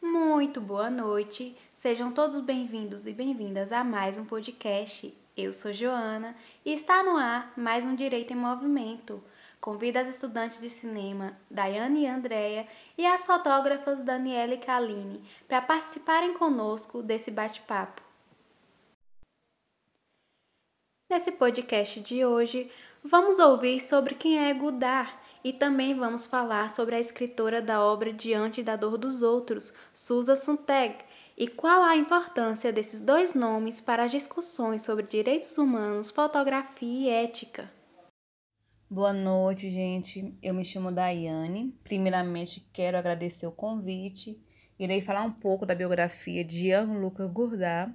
Muito boa noite, sejam todos bem-vindos e bem-vindas a mais um podcast. Eu sou Joana e está no ar mais um Direito em Movimento. Convido as estudantes de cinema Daiane e Andréia e as fotógrafas Daniela e Kaline para participarem conosco desse bate-papo. Nesse podcast de hoje, vamos ouvir sobre quem é Godard e também vamos falar sobre a escritora da obra Diante da Dor dos Outros, Susan Sontag, e qual a importância desses dois nomes para as discussões sobre direitos humanos, fotografia e ética. Boa noite, gente. Eu me chamo Daiane. Primeiramente, quero agradecer o convite. Irei falar um pouco da biografia de Jean-Luc Godard.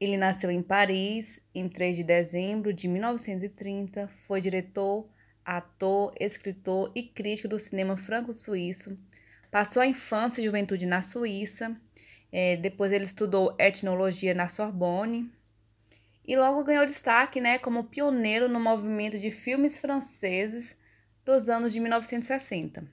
Ele nasceu em Paris em 3 de dezembro de 1930, foi diretor ator, escritor e crítico do cinema franco-suíço. Passou a infância e juventude na Suíça. É, depois ele estudou etnologia na Sorbonne. E logo ganhou destaque né, como pioneiro no movimento de filmes franceses dos anos de 1960.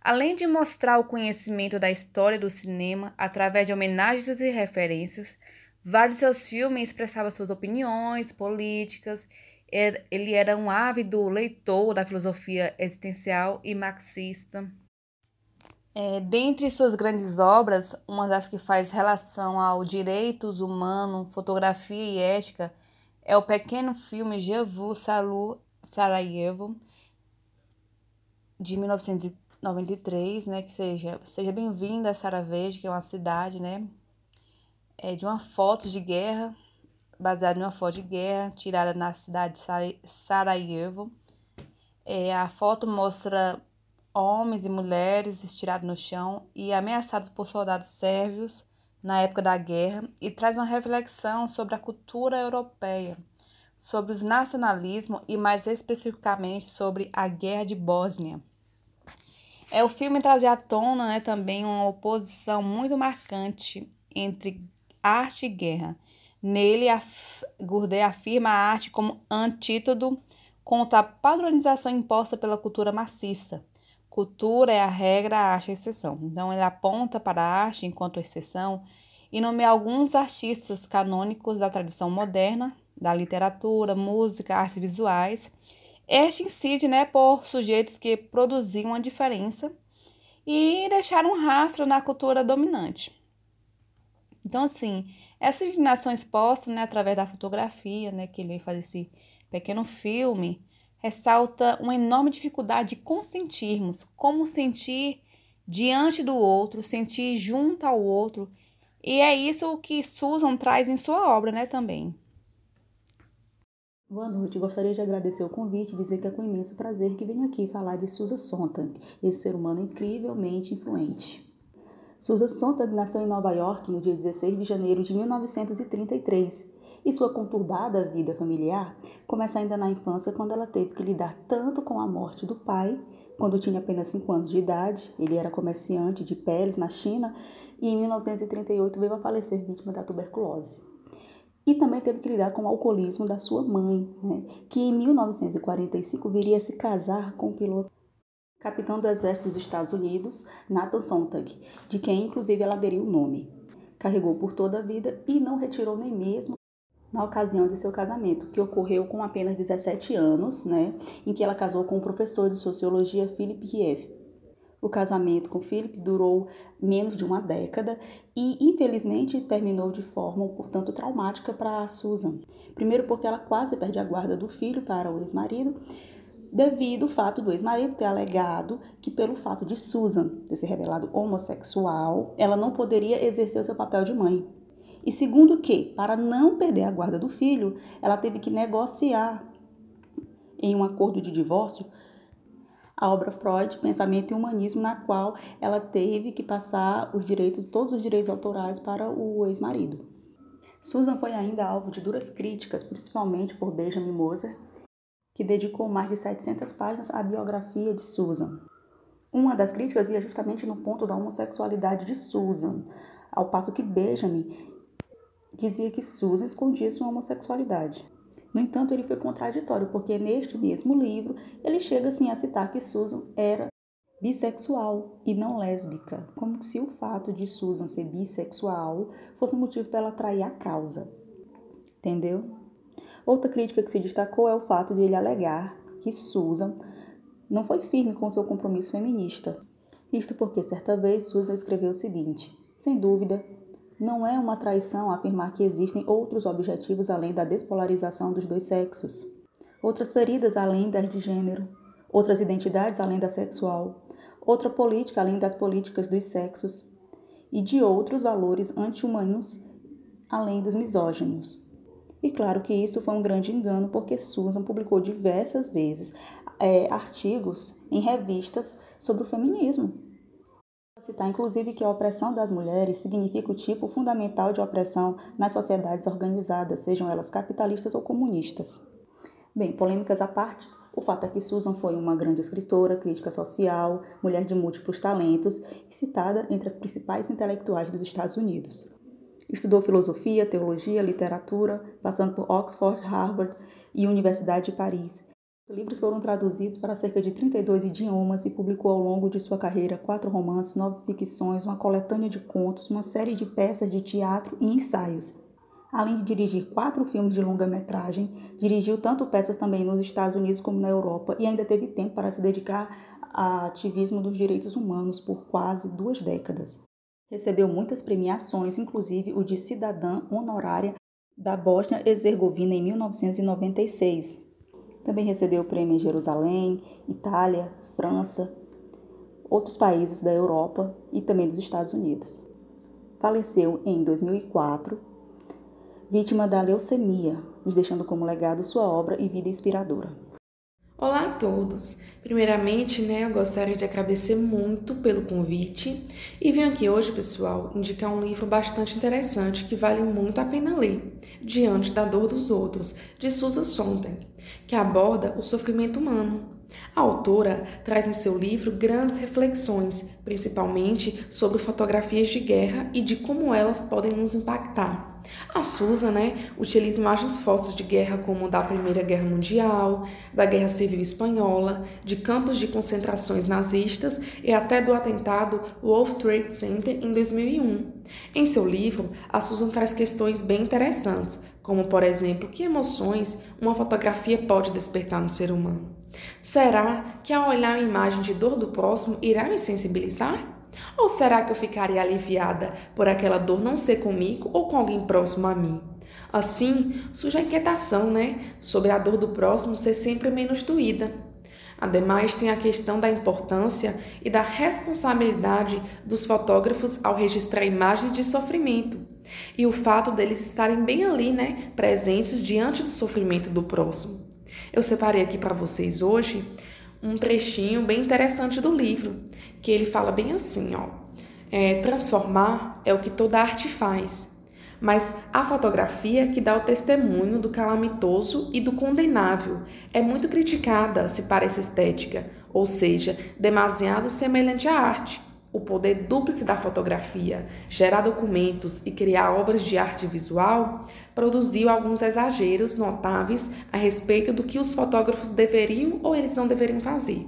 Além de mostrar o conhecimento da história do cinema através de homenagens e referências, vários de seus filmes expressavam suas opiniões políticas. Ele era um ávido leitor da filosofia existencial e marxista. É, dentre suas grandes obras, uma das que faz relação ao direitos humanos, fotografia e ética é o pequeno filme Je vous Sarajevo, de 1993, né, que seja, seja bem-vinda a Sarajevo, que é uma cidade, né, é de uma foto de guerra baseado em uma foto de guerra tirada na cidade de Sarajevo. É, a foto mostra homens e mulheres estirados no chão e ameaçados por soldados sérvios na época da guerra e traz uma reflexão sobre a cultura europeia, sobre os nacionalismos e mais especificamente sobre a guerra de Bósnia. É o filme trazer à tona né, também uma oposição muito marcante entre arte e guerra Nele, af Gourdet afirma a arte como antídoto contra a padronização imposta pela cultura maciça. Cultura é a regra, a arte é a exceção. Então, ele aponta para a arte enquanto exceção e nomeia alguns artistas canônicos da tradição moderna, da literatura, música, artes visuais. Este incide né, por sujeitos que produziam a diferença e deixaram um rastro na cultura dominante. Então, assim, essa indignação exposta, né, através da fotografia, né, que ele veio fazer esse pequeno filme, ressalta uma enorme dificuldade de consentirmos, como sentir diante do outro, sentir junto ao outro. E é isso que Susan traz em sua obra, né, também. Boa noite, gostaria de agradecer o convite e dizer que é com imenso prazer que venho aqui falar de Susan Sontag, esse ser humano incrivelmente influente. Susan Sontag nasceu em Nova York no dia 16 de janeiro de 1933 e sua conturbada vida familiar começa ainda na infância quando ela teve que lidar tanto com a morte do pai, quando tinha apenas 5 anos de idade, ele era comerciante de peles na China e em 1938 veio a falecer vítima da tuberculose. E também teve que lidar com o alcoolismo da sua mãe, né, que em 1945 viria a se casar com o piloto capitão do Exército dos Estados Unidos, Nathan Sontag, de quem inclusive ela aderiu o nome. Carregou por toda a vida e não retirou nem mesmo na ocasião de seu casamento, que ocorreu com apenas 17 anos, né, em que ela casou com o professor de sociologia Philip Rieff. O casamento com Philip durou menos de uma década e, infelizmente, terminou de forma, portanto, traumática para Susan. Primeiro, porque ela quase perde a guarda do filho para o ex-marido, devido ao fato do ex-marido ter alegado que, pelo fato de Susan ter se revelado homossexual, ela não poderia exercer o seu papel de mãe. E segundo que, para não perder a guarda do filho, ela teve que negociar em um acordo de divórcio a obra Freud, Pensamento e Humanismo, na qual ela teve que passar os direitos, todos os direitos autorais para o ex-marido. Susan foi ainda alvo de duras críticas, principalmente por Benjamin Moser, que dedicou mais de 700 páginas à biografia de Susan. Uma das críticas ia justamente no ponto da homossexualidade de Susan, ao passo que Benjamin dizia que Susan escondia sua homossexualidade. No entanto, ele foi contraditório, porque neste mesmo livro ele chega assim a citar que Susan era bissexual e não lésbica, como se o fato de Susan ser bissexual fosse motivo para ela trair a causa. Entendeu? Outra crítica que se destacou é o fato de ele alegar que Susan não foi firme com seu compromisso feminista. Isto porque certa vez Susan escreveu o seguinte: sem dúvida, não é uma traição afirmar que existem outros objetivos além da despolarização dos dois sexos, outras feridas além das de gênero, outras identidades além da sexual, outra política além das políticas dos sexos e de outros valores anti-humanos além dos misóginos. E claro que isso foi um grande engano, porque Susan publicou diversas vezes é, artigos em revistas sobre o feminismo. Citar inclusive que a opressão das mulheres significa o tipo fundamental de opressão nas sociedades organizadas, sejam elas capitalistas ou comunistas. Bem, polêmicas à parte, o fato é que Susan foi uma grande escritora, crítica social, mulher de múltiplos talentos e citada entre as principais intelectuais dos Estados Unidos. Estudou filosofia, teologia, literatura, passando por Oxford, Harvard e Universidade de Paris. Os livros foram traduzidos para cerca de 32 idiomas e publicou ao longo de sua carreira quatro romances, nove ficções, uma coletânea de contos, uma série de peças de teatro e ensaios. Além de dirigir quatro filmes de longa-metragem, dirigiu tanto peças também nos Estados Unidos como na Europa e ainda teve tempo para se dedicar a ativismo dos direitos humanos por quase duas décadas. Recebeu muitas premiações, inclusive o de cidadã honorária da Bósnia-Herzegovina em 1996. Também recebeu o prêmio em Jerusalém, Itália, França, outros países da Europa e também dos Estados Unidos. Faleceu em 2004, vítima da leucemia, nos deixando como legado sua obra e vida inspiradora. Olá a todos! Primeiramente, né, eu gostaria de agradecer muito pelo convite e venho aqui hoje, pessoal, indicar um livro bastante interessante que vale muito a pena ler, Diante da Dor dos Outros, de Susan Sontag, que aborda o sofrimento humano. A autora traz em seu livro grandes reflexões, principalmente sobre fotografias de guerra e de como elas podem nos impactar. A Susan né, utiliza imagens fortes de guerra como da Primeira Guerra Mundial, da Guerra Civil Espanhola, de campos de concentrações nazistas e até do atentado World Trade Center em 2001. Em seu livro, a Susan traz questões bem interessantes, como por exemplo, que emoções uma fotografia pode despertar no ser humano. Será que ao olhar a imagem de dor do próximo irá me sensibilizar? Ou será que eu ficaria aliviada por aquela dor não ser comigo ou com alguém próximo a mim? Assim, surge a inquietação, né, sobre a dor do próximo ser sempre menos doída. Ademais, tem a questão da importância e da responsabilidade dos fotógrafos ao registrar imagens de sofrimento e o fato deles estarem bem ali, né, presentes diante do sofrimento do próximo. Eu separei aqui para vocês hoje um trechinho bem interessante do livro, que ele fala bem assim, ó. É, transformar é o que toda arte faz, mas a fotografia que dá o testemunho do calamitoso e do condenável é muito criticada se parece estética, ou seja, demasiado semelhante à arte. O poder dúplice da fotografia, gerar documentos e criar obras de arte visual, produziu alguns exageros notáveis a respeito do que os fotógrafos deveriam ou eles não deveriam fazer.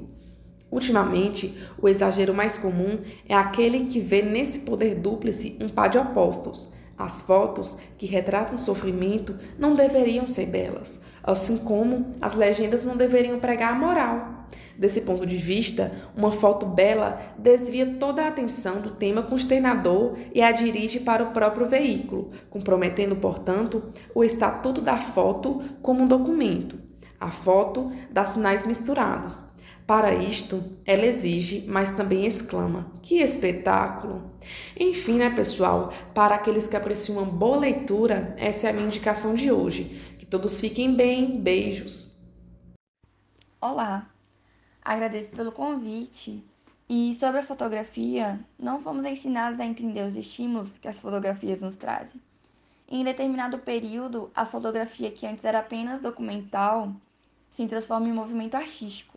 Ultimamente, o exagero mais comum é aquele que vê nesse poder dúplice um par de opostos. As fotos que retratam sofrimento não deveriam ser belas, assim como as legendas não deveriam pregar a moral. Desse ponto de vista, uma foto bela desvia toda a atenção do tema consternador e a dirige para o próprio veículo, comprometendo, portanto, o estatuto da foto como um documento. A foto dá sinais misturados. Para isto, ela exige, mas também exclama: Que espetáculo! Enfim, né, pessoal? Para aqueles que apreciam uma boa leitura, essa é a minha indicação de hoje. Que todos fiquem bem. Beijos! Olá! Agradeço pelo convite. E sobre a fotografia, não fomos ensinados a entender os estímulos que as fotografias nos trazem. Em determinado período, a fotografia que antes era apenas documental se transforma em movimento artístico.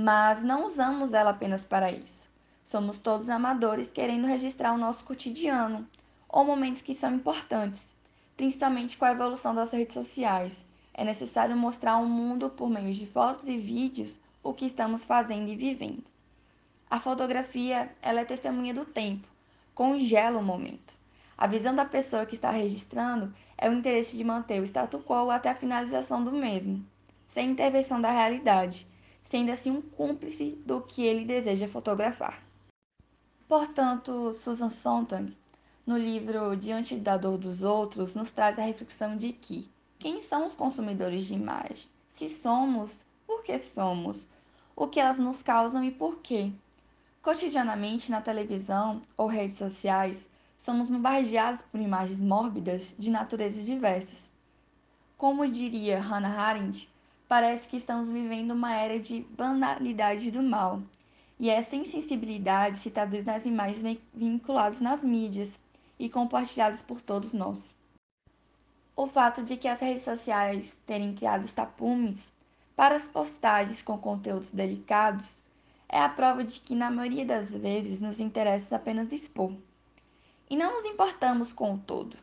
Mas não usamos ela apenas para isso. Somos todos amadores querendo registrar o nosso cotidiano ou momentos que são importantes. principalmente com a evolução das redes sociais. É necessário mostrar ao mundo, por meio de fotos e vídeos, o que estamos fazendo e vivendo. A fotografia ela é testemunha do tempo, congela o momento. A visão da pessoa que está registrando é o interesse de manter o status quo até a finalização do mesmo, sem intervenção da realidade, sendo assim um cúmplice do que ele deseja fotografar. Portanto, Susan Sontag, no livro Diante da Dor dos Outros, nos traz a reflexão de que quem são os consumidores de imagem? Se somos, por que somos? O que elas nos causam e por quê? Cotidianamente, na televisão ou redes sociais, somos bombardeados por imagens mórbidas de naturezas diversas. Como diria Hannah Arendt, parece que estamos vivendo uma era de banalidade do mal, e essa insensibilidade se traduz nas imagens vinculadas nas mídias e compartilhadas por todos nós. O fato de que as redes sociais terem criado tapumes para as postagens com conteúdos delicados é a prova de que, na maioria das vezes, nos interessa apenas expor e não nos importamos com o todo.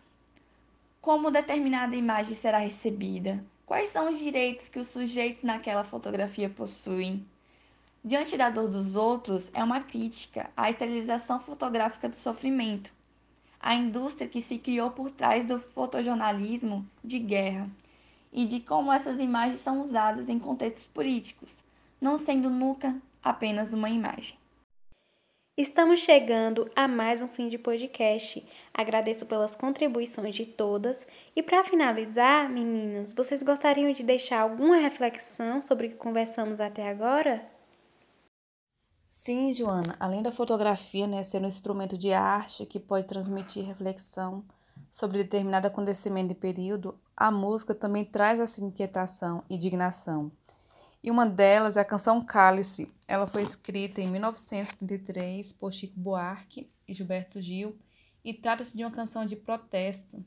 Como determinada imagem será recebida? Quais são os direitos que os sujeitos naquela fotografia possuem? Diante da dor dos outros é uma crítica à esterilização fotográfica do sofrimento, à indústria que se criou por trás do fotojornalismo de guerra e de como essas imagens são usadas em contextos políticos, não sendo nunca apenas uma imagem. Estamos chegando a mais um fim de podcast. Agradeço pelas contribuições de todas. E para finalizar, meninas, vocês gostariam de deixar alguma reflexão sobre o que conversamos até agora? Sim, Joana. Além da fotografia né, ser um instrumento de arte que pode transmitir reflexão sobre determinado acontecimento e período, a música também traz essa inquietação e indignação. E uma delas é a canção Cálice. Ela foi escrita em 1933 por Chico Buarque e Gilberto Gil e trata-se de uma canção de protesto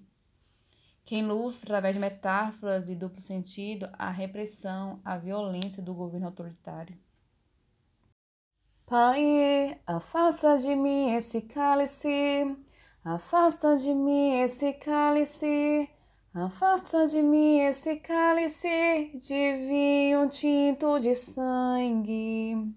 que ilustra, através de metáforas e duplo sentido, a repressão, a violência do governo autoritário. Pai, afasta de mim esse cálice, afasta de mim esse cálice. Afasta de mim esse cálice de vinho tinto de sangue.